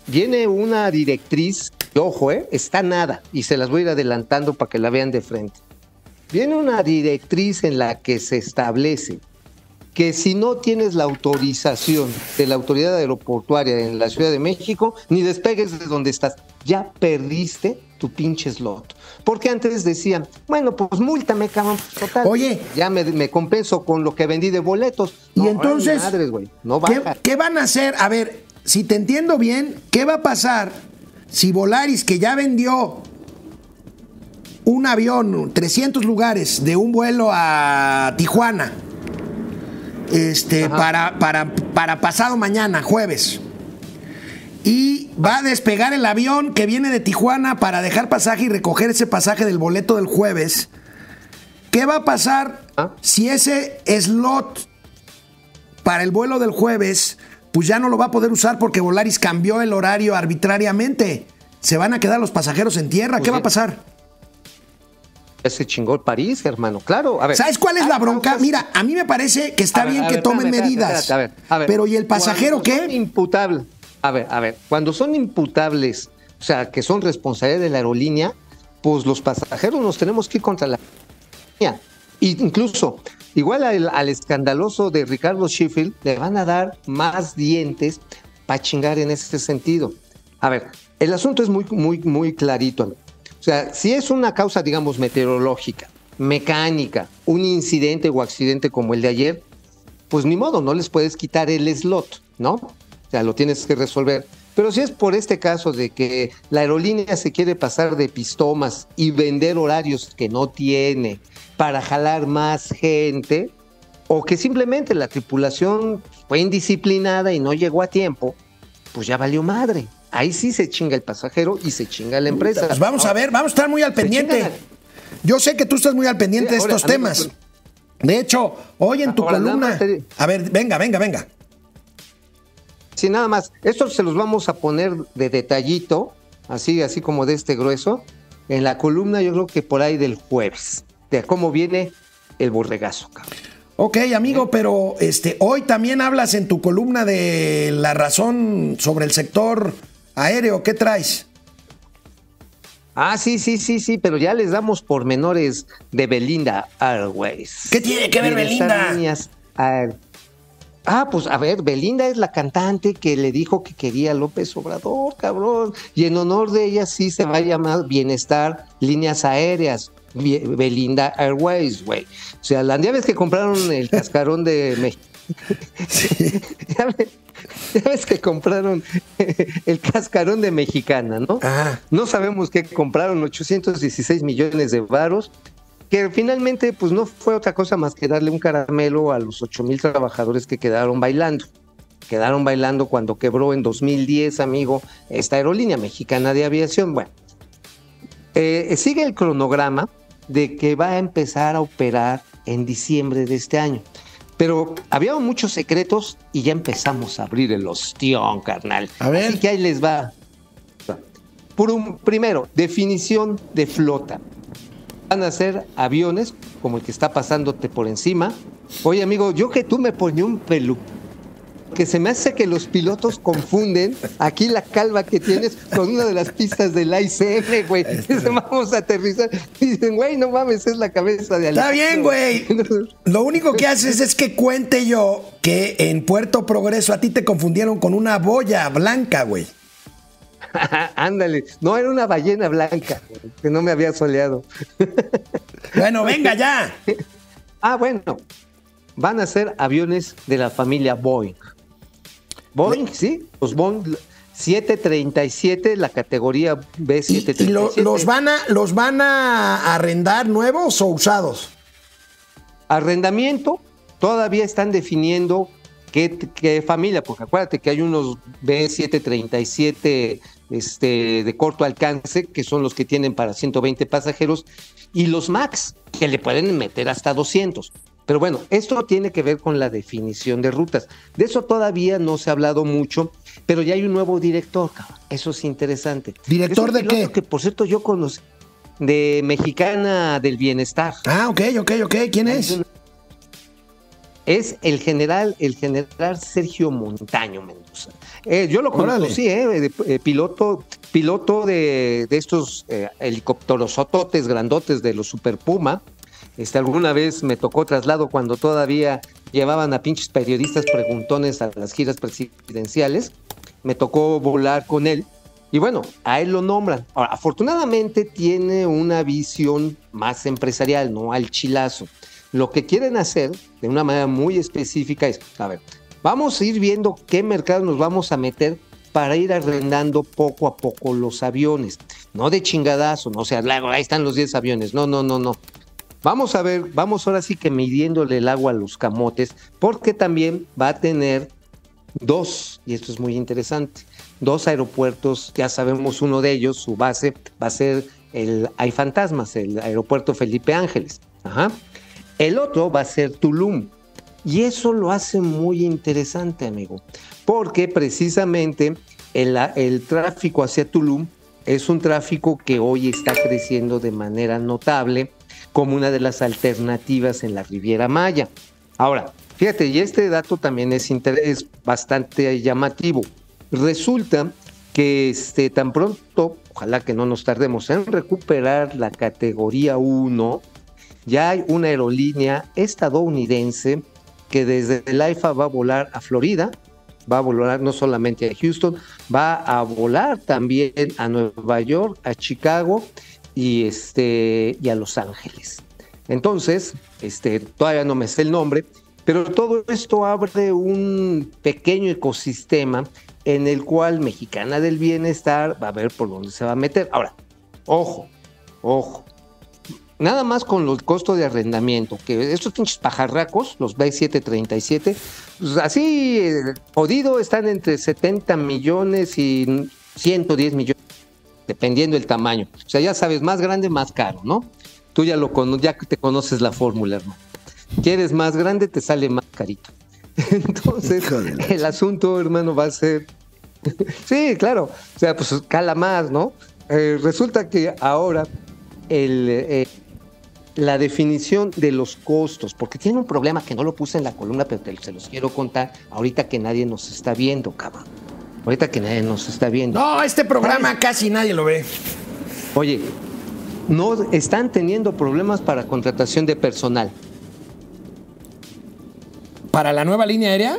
viene una directriz ojo, ¿eh? está nada, y se las voy a ir adelantando para que la vean de frente. Viene una directriz en la que se establece que si no tienes la autorización de la autoridad aeroportuaria en la Ciudad de México, ni despegues de donde estás. Ya perdiste tu pinche slot. Porque antes decían, bueno, pues múltame, cabrón, total. Oye. Ya me, compenso con lo que vendí de boletos. y entonces, no ¿qué, ¿qué van a hacer? A ver, si te entiendo bien, ¿qué va a pasar si Volaris, que ya vendió un avión, 300 lugares de un vuelo a Tijuana, este, para, para, para pasado mañana, jueves. Y va a despegar el avión que viene de Tijuana para dejar pasaje y recoger ese pasaje del boleto del jueves. ¿Qué va a pasar ah. si ese slot para el vuelo del jueves, pues ya no lo va a poder usar porque Volaris cambió el horario arbitrariamente? Se van a quedar los pasajeros en tierra. ¿Qué pues va a pasar? Se chingó el París, hermano. Claro, a ver. ¿Sabes cuál es la bronca? Mira, a mí me parece que está bien que tomen medidas. a ver, a ver. Pero ¿y el pasajero qué? Imputable. A ver, a ver. Cuando son imputables, o sea, que son responsabilidad de la aerolínea, pues los pasajeros nos tenemos que ir contra la aerolínea. Incluso, igual al, escandaloso de Ricardo Sheffield, le van a dar más dientes para chingar en ese sentido. A ver, el asunto es muy, muy, muy clarito. O sea, si es una causa, digamos, meteorológica, mecánica, un incidente o accidente como el de ayer, pues ni modo, no les puedes quitar el slot, ¿no? O sea, lo tienes que resolver. Pero si es por este caso de que la aerolínea se quiere pasar de pistomas y vender horarios que no tiene para jalar más gente, o que simplemente la tripulación fue indisciplinada y no llegó a tiempo, pues ya valió madre ahí sí se chinga el pasajero y se chinga la empresa. Pues vamos a ver, vamos a estar muy al pendiente. Yo sé que tú estás muy al pendiente de estos temas. De hecho, hoy en tu columna. A ver, venga, venga, venga. Sí, nada más. Esto se los vamos a poner de detallito, así, así como de este grueso, en la columna, yo creo que por ahí del jueves, de cómo viene el borregazo, cabrón. Ok, amigo, pero este, hoy también hablas en tu columna de la razón sobre el sector aéreo, ¿qué traes? Ah, sí, sí, sí, sí, pero ya les damos pormenores de Belinda Airways. ¿Qué tiene que ver Belinda? Ah, pues a ver, Belinda es la cantante que le dijo que quería López Obrador, cabrón. Y en honor de ella sí se va a llamar Bienestar Líneas Aéreas. Belinda Airways, güey. O sea, la vez que compraron el cascarón de México. ya, ves, que compraron el cascarón de Mexicana, ¿no? No sabemos qué compraron, 816 millones de varos, que finalmente pues no fue otra cosa más que darle un caramelo a los 8 mil trabajadores que quedaron bailando. Quedaron bailando cuando quebró en 2010, amigo, esta aerolínea mexicana de aviación. Bueno, eh, sigue el cronograma de que va a empezar a operar en diciembre de este año. Pero había muchos secretos y ya empezamos a abrir el ostión, carnal. A ver. Así que ahí les va. Por un, primero, definición de flota. Van a ser aviones como el que está pasándote por encima. Oye, amigo, yo que tú me ponía un pelu que se me hace que los pilotos confunden aquí la calva que tienes con una de las pistas del ICM, güey. Vamos a aterrizar. Y dicen, güey, no mames, es la cabeza de Está bien, güey. Lo único que haces es que cuente yo que en Puerto Progreso a ti te confundieron con una boya blanca, güey. Ándale, no era una ballena blanca, que no me había soleado. bueno, venga ya. ah, bueno, van a ser aviones de la familia Boeing. Boeing, sí, los Boeing 737, la categoría B737. ¿Y, los, van a, los van a arrendar nuevos o usados? Arrendamiento, todavía están definiendo qué, familia, porque acuérdate que hay unos B737 este, de corto alcance, que son los que tienen para 120 pasajeros, y los MAX, que le pueden meter hasta 200. Pero bueno, esto tiene que ver con la definición de rutas. De eso todavía no se ha hablado mucho, pero ya hay un nuevo director, Eso es interesante. ¿Director de qué? Que por cierto yo conocí, de Mexicana del Bienestar. Ah, ok, ok, ok. ¿Quién es? Es el general, el general Sergio Montaño Mendoza. Eh, yo lo conocí, eh, eh, piloto piloto de, estos eh, helicópteros grandotes de los Super Puma. Este, alguna vez me tocó traslado cuando todavía llevaban a pinches periodistas preguntones a las giras presidenciales. Me tocó volar con él. Y bueno, a él lo nombran. Afortunadamente tiene una visión más empresarial, no al chilazo. Lo que quieren hacer de una manera muy específica es, a ver, vamos a ir viendo qué mercado nos vamos a meter para ir arrendando poco a poco los aviones. No de chingadazo, no o sea, ahí están los 10 aviones. No, no, no, no. Vamos a ver, vamos ahora sí que midiéndole el agua a los camotes, porque también va a tener dos, y esto es muy interesante, dos aeropuertos, ya sabemos uno de ellos, su base va a ser el Hay Fantasmas, el aeropuerto Felipe Ángeles. Ajá. El otro va a ser Tulum. Y eso lo hace muy interesante, amigo, porque precisamente el, el tráfico hacia Tulum es un tráfico que hoy está creciendo de manera notable como una de las alternativas en la Riviera Maya. Ahora, fíjate, y este dato también es, bastante llamativo. Resulta que este, tan pronto, ojalá que no nos tardemos en recuperar la categoría 1, ya hay una aerolínea estadounidense que desde el AIFA va a volar a Florida, va a volar no solamente a Houston, va a volar también a Nueva York, a Chicago y, este, y a Los Ángeles. Entonces, este, todavía no me sé el nombre, pero todo esto abre un pequeño ecosistema en el cual Mexicana del Bienestar va a ver por dónde se va a meter. Ahora, ojo, ojo. Nada más con el costo de arrendamiento, que estos pinches pajarracos, los B737, pues así eh, jodido están entre 70 millones y 110 millones dependiendo del tamaño. O sea, ya sabes, más grande, más caro, ¿no? Tú ya lo ya te conoces la fórmula, hermano. Quieres más grande, te sale más carito. Entonces, el asunto, hermano, va a ser. sí, claro. O sea, pues cala más, ¿no? Eh, resulta que ahora el, eh, la definición de los costos, porque tiene un problema que no lo puse en la columna, pero te, se los quiero contar ahorita que nadie nos está viendo, cabrón. Ahorita que nadie nos está viendo. No, este programa casi nadie lo ve. Oye, no están teniendo problemas para contratación de personal. ¿Para la nueva línea aérea?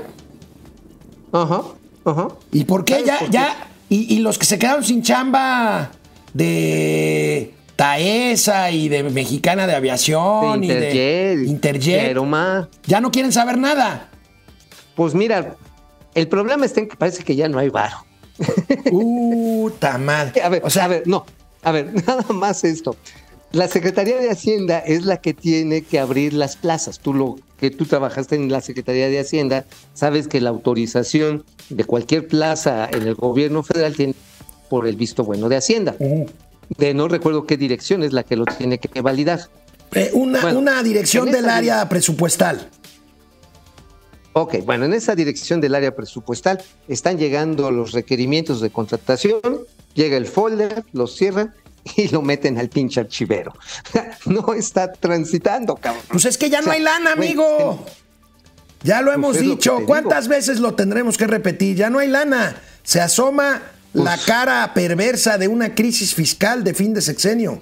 Ajá, ajá. ¿Y por qué ya, ya? Y, los que se quedaron sin chamba de Taesa y de Mexicana de Aviación y de Interjet, ya no quieren saber nada. Pues mira, el problema está en que parece que ya no hay varo. Uh, mal. A ver, o sea, a ver, no. A ver, nada más esto. La Secretaría de Hacienda es la que tiene que abrir las plazas. Tú lo que tú trabajaste en la Secretaría de Hacienda, sabes que la autorización de cualquier plaza en el gobierno federal tiene por el visto bueno de Hacienda. De no recuerdo qué dirección es la que lo tiene que validar. Eh, una, una, dirección del área presupuestal. Ok, bueno, en esa dirección del área presupuestal están llegando los requerimientos de contratación, llega el folder, los cierran y lo meten al pinche archivero. no está transitando, cabrón. Pues es que ya no hay lana, amigo. ya lo pues hemos dicho. ¿Cuántas veces lo tendremos que repetir? Ya no hay lana. Se asoma la pues cara perversa de una crisis fiscal de fin de sexenio.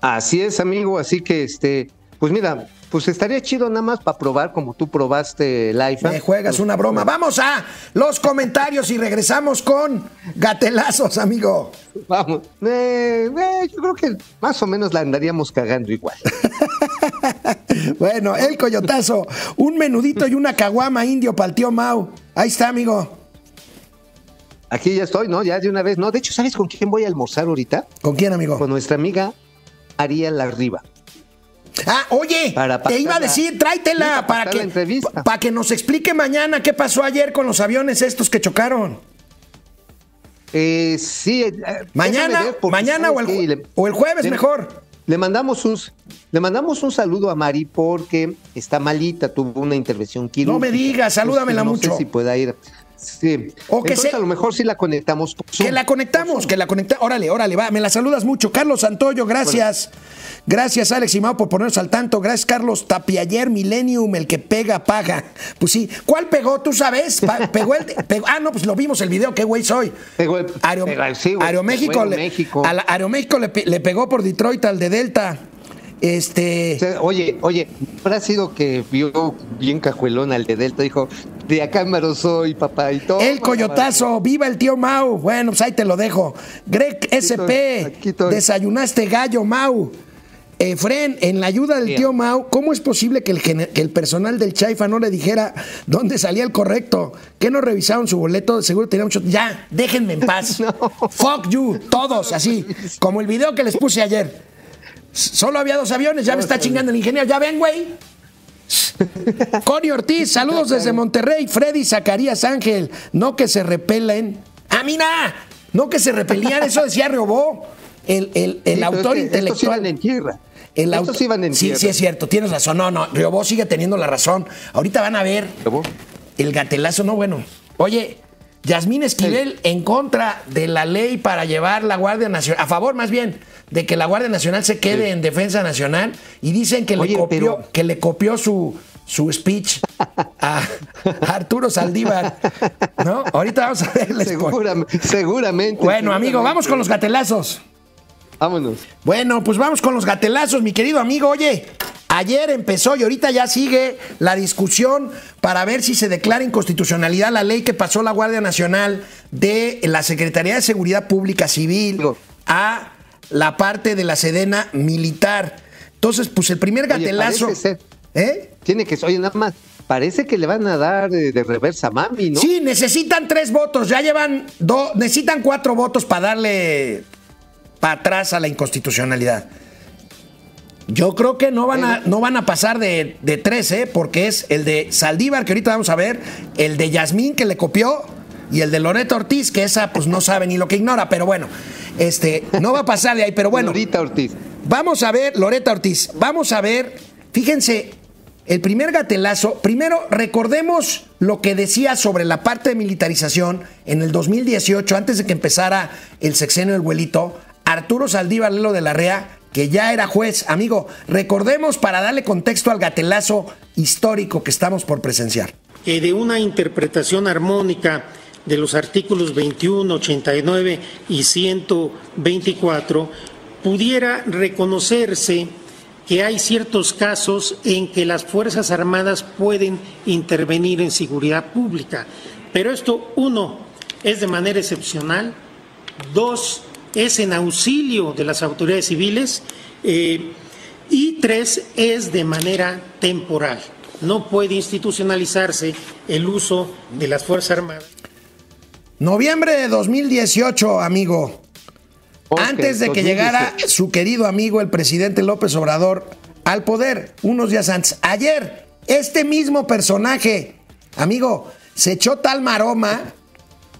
Así es, amigo. Así que, este, pues mira, pues estaría chido nada más para probar como tú probaste el iPhone. Me juegas una broma. Vamos a los comentarios y regresamos con gatelazos, amigo. Vamos. Eh, eh, yo creo que más o menos la andaríamos cagando igual. bueno, el coyotazo. Un menudito y una caguama indio para el tío Mau. Ahí está, amigo. Aquí ya estoy, ¿no? Ya de una vez. No, de hecho, ¿sabes con quién voy a almorzar ahorita? ¿Con quién, amigo? Con nuestra amiga Ariel Arriba. Ah, oye, te iba a decir, tráetela para, que, para que nos explique mañana qué pasó ayer con los aviones estos que chocaron. Eh, sí. Eh, mañana, mañana o el, o el, jueves mejor. Le mandamos un le mandamos un saludo a Mari porque está malita, tuvo una intervención quirúrgica. No me digas, salúdamela mucho. No sé si pueda ir. Sí. O que Entonces, a lo mejor sí la conectamos. que la conectamos, que la conectamos. Órale, órale, va. Me la saludas mucho. Carlos Santoyo, gracias. Gracias, Alex y Mau, por ponernos al tanto. Gracias, Carlos Tapiayer, Millennium, el que pega, paga. Pues sí. ¿Cuál pegó? ¿Tú sabes? pegó el. ah, no, pues lo vimos el video. ¿Qué güey soy? Pegó el. Aeroméxico. Aeroméxico le, le pegó por Detroit al de Delta. Este. Oye, oye, habrá sido que vio bien cajuelón al de Delta, dijo, de acá me soy, papá, y todo. El coyotazo, viva el tío Mau. Bueno, pues ahí te lo dejo. Greg SP, desayunaste gallo, Mau. Efren, en la ayuda del tío Mau, ¿cómo es posible que el, el, personal del Chaifa no le dijera dónde salía el correcto? ¿Qué no revisaron su boleto? Seguro tenía mucho. Ya, déjenme en paz. Fuck you, todos, así. Como el video que les puse ayer. Solo había dos aviones, ya me está chingando el ingeniero. Ya ven, güey. Connie Ortiz, saludos desde Monterrey. Freddy Zacarías Ángel, no que se repelen. ¡Ah, mira! No que se repelían, eso decía Riobó, el, el, autor intelectual. en tierra. El iban en sí, sí, es cierto, tienes razón. No, no, Riobó sigue teniendo la razón. Ahorita van a ver el gatelazo, no, bueno. Oye, Yasmín Esquivel en contra de la ley para llevar la Guardia Nacional, a favor más bien de que la Guardia Nacional se quede en defensa nacional y dicen que, le, copió, que le copió su, su speech a, Arturo Saldívar. ¿No? Ahorita vamos a ver. Seguramente, seguramente. Bueno, amigo, vamos con los gatelazos. Vámonos. Bueno, pues vamos con los gatelazos, mi querido amigo. Oye, ayer empezó y ahorita ya sigue la discusión para ver si se declara inconstitucionalidad la ley que pasó la Guardia Nacional de la Secretaría de Seguridad Pública Civil a la parte de la Sedena militar. Entonces, pues el primer gatelazo. ¿Eh? Tiene que oye, nada más. Parece que le van a dar de, reversa a Mami, ¿no? Sí, necesitan tres votos. Ya llevan dos, necesitan cuatro votos para darle para atrás a la inconstitucionalidad. Yo creo que no van a, no van a pasar de, de tres, ¿eh? porque es el de Saldívar, que ahorita vamos a ver, el de Yasmín, que le copió, y el de Loreto Ortiz, que esa pues no sabe ni lo que ignora, pero bueno, este, no va a pasar de ahí, pero bueno. Loreta Ortiz. Vamos a ver, Loreta Ortiz, vamos a ver, fíjense, el primer gatelazo, primero recordemos lo que decía sobre la parte de militarización en el 2018, antes de que empezara el sexenio del vuelito, Arturo Saldívar Lelo de la Rea, que ya era juez. Amigo, recordemos para darle contexto al gatelazo histórico que estamos por presenciar. de una interpretación armónica de los artículos 21, 89 y 124, pudiera reconocerse que hay ciertos casos en que las Fuerzas Armadas pueden intervenir en seguridad pública. Pero esto, uno, es de manera excepcional, dos, es en auxilio de las autoridades civiles eh, y tres, es de manera temporal. No puede institucionalizarse el uso de las Fuerzas Armadas. Noviembre de 2018, amigo. antes de que llegara su querido amigo el presidente López Obrador al poder, unos días antes. Ayer, este mismo personaje, amigo, se echó tal maroma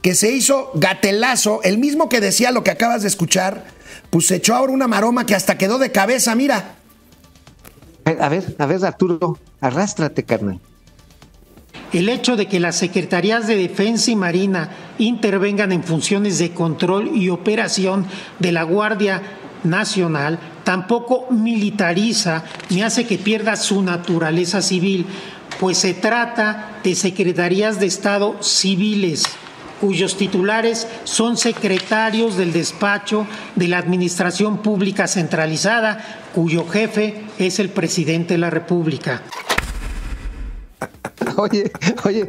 que se hizo gatelazo, el mismo que decía lo que acabas de escuchar, pues se echó ahora una maroma que hasta quedó de cabeza, mira. A ver, a ver, Arturo, arrástrate, carnal el hecho de que las Secretarías de Defensa y Marina intervengan en funciones de control y operación de la Guardia Nacional tampoco militariza ni hace que pierda su naturaleza civil, pues se trata de secretarías de Estado civiles cuyos titulares son secretarios del despacho de la Administración Pública Centralizada, cuyo jefe es el presidente de la República. Oye, oye,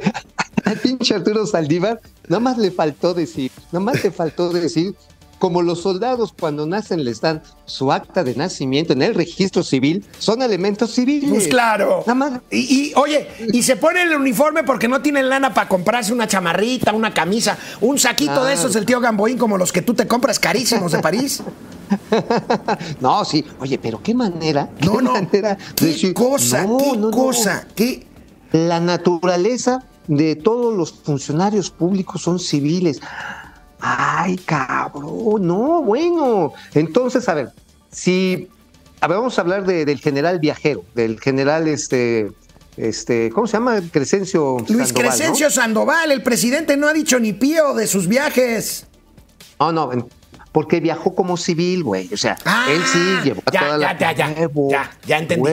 al pinche Arturo Saldívar, nada más le faltó decir, nada más le faltó decir, como los soldados cuando nacen les dan su acta de nacimiento en el registro civil, son elementos civiles. Pues claro. Nada más. Y, oye, y se pone el uniforme porque no tienen lana para comprarse una chamarrita, una camisa, un saquito de esos, el tío Gamboín, como los que tú te compras carísimos de París. no, sí. Oye, pero qué manera. no, no. qué cosa, qué cosa, qué la naturaleza de todos los funcionarios públicos son civiles. Ay, cabrón, no, bueno. Entonces, a ver, si, a ver, vamos a hablar del general viajero, del general este, este, ¿cómo se llama? Crescencio Luis Crescencio Sandoval, el presidente no ha dicho ni pío de sus viajes. No, no, porque viajó como civil, güey. O sea, él sí ah, llevó ya, toda ya, la ya, ya, ya, ya entendí.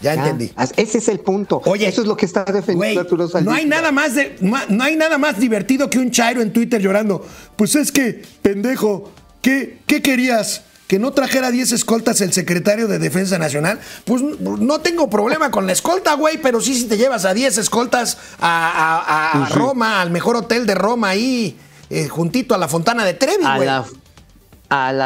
ya, entendí. Ese es el punto. Oye, eso es lo que está defendiendo Arturo No hay nada más de, no hay nada más divertido que un chairo en Twitter llorando. Pues es que, pendejo, ¿qué, qué querías? que no trajera 10 escoltas el secretario de Defensa Nacional, pues no tengo problema con la escolta, güey, pero sí si te llevas a 10 escoltas a, Roma, al mejor hotel de Roma ahí, eh, juntito a la Fontana de Trevi, güey a la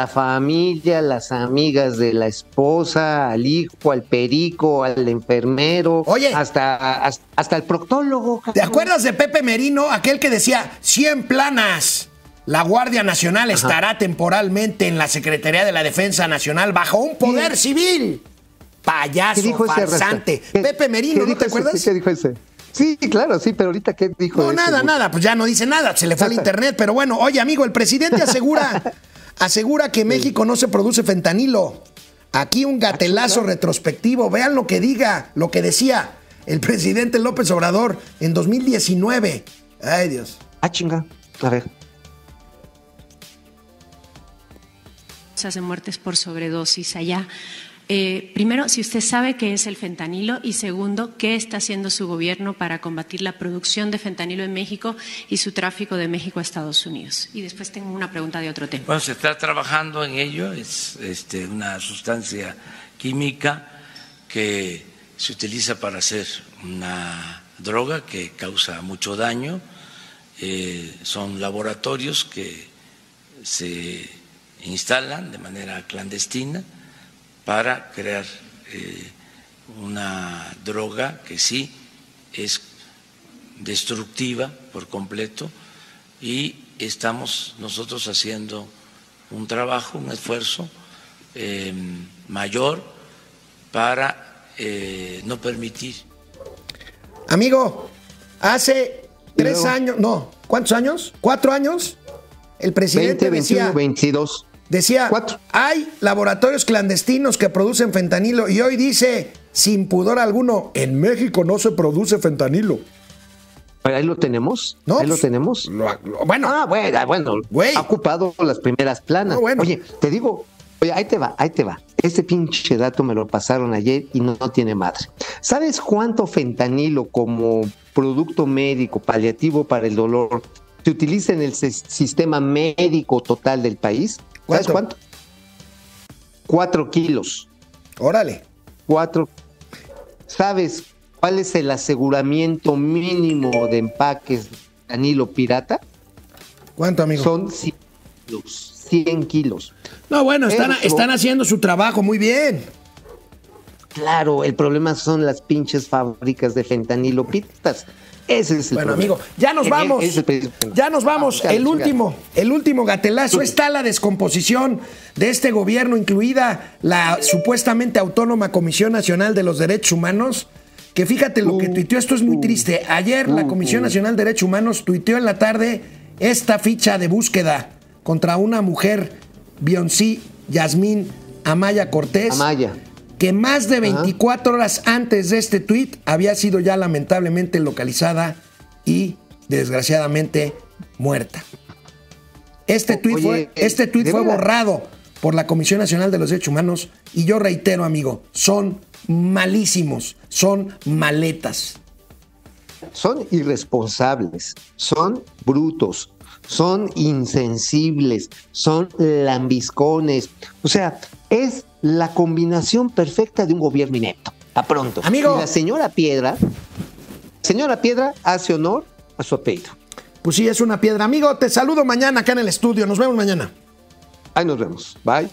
familia, las amigas de la esposa, al hijo, al perico, al enfermero, Oye, hasta, hasta, el proctólogo. ¿Te acuerdas de Pepe Merino, aquel que decía 100 planas? La Guardia Nacional estará temporalmente en la Secretaría de la Defensa Nacional bajo un poder civil. Payaso, farsante. Pepe Merino, ¿no te acuerdas? ¿Qué dijo ese? Sí, claro, sí, pero ahorita qué dijo. No, nada, nada, pues ya no dice nada, se le fue al internet, pero bueno, oye amigo, el presidente asegura asegura que México no se produce fentanilo. Aquí un gatelazo retrospectivo. Vean lo que diga, lo que decía el presidente López Obrador en 2019. Ay, Dios. Ah, chinga. A ver. de muertes por sobredosis allá. Eh, primero, si usted sabe qué es el fentanilo y segundo, qué está haciendo su gobierno para combatir la producción de fentanilo en México y su tráfico de México a Estados Unidos. Y después tengo una pregunta de otro tema. Bueno, se está trabajando en ello, es este, una sustancia química que se utiliza para hacer una droga que causa mucho daño. Eh, son laboratorios que se instalan de manera clandestina para crear eh, una droga que sí es destructiva por completo y estamos nosotros haciendo un trabajo, un esfuerzo eh, mayor para eh, no permitir. Amigo, hace tres años, no, ¿cuántos años? ¿Cuatro años? El presidente 20, 21, 22. Decía, hay laboratorios clandestinos que producen fentanilo y hoy dice, sin pudor alguno, en México no se produce fentanilo. Ahí lo tenemos. ¿No? Ahí lo tenemos. bueno. Ah, bueno, bueno. Ha ocupado las primeras planas. Oye, te digo, oye, ahí te va, ahí te va. Ese pinche dato me lo pasaron ayer y no, no tiene madre. ¿Sabes cuánto fentanilo como producto médico paliativo para el dolor se utiliza en el sistema médico total del país? ¿Sabes cuánto? Cuatro kilos. Órale. Cuatro. ¿Sabes cuál es el aseguramiento mínimo de empaques de anilo pirata? ¿Cuánto, amigo? Son 100 kilos. 100 kilos. No, bueno, están, están haciendo su trabajo muy bien. Claro, el problema son las pinches fábricas de fentanilo piratas. Ese es el bueno, amigo, ya nos vamos. ya nos vamos. el último, el último gatelazo. Está la descomposición de este gobierno, incluida la supuestamente autónoma Comisión Nacional de los Derechos Humanos. Que fíjate lo que uh, tuiteó, esto es muy uh, triste. Ayer la uh, Comisión Nacional de Derechos Humanos tuiteó en la tarde esta ficha de búsqueda contra una mujer, Bioncí Yasmín Amaya Cortés. Amaya que más de 24 horas antes de este tuit había sido ya lamentablemente localizada y desgraciadamente muerta. Este tuit fue, este tuit fue borrado por la Comisión Nacional de los Derechos Humanos y yo reitero, amigo, son malísimos, son maletas. Son irresponsables, son brutos, son insensibles, son lambiscones. O sea, es la combinación perfecta de un gobierno inepto. A pronto. Amigo. Y la señora Piedra, señora Piedra hace honor a su apellido. Pues sí, es una piedra. Amigo, te saludo mañana acá en el estudio. Nos vemos mañana. Ahí nos vemos. Bye.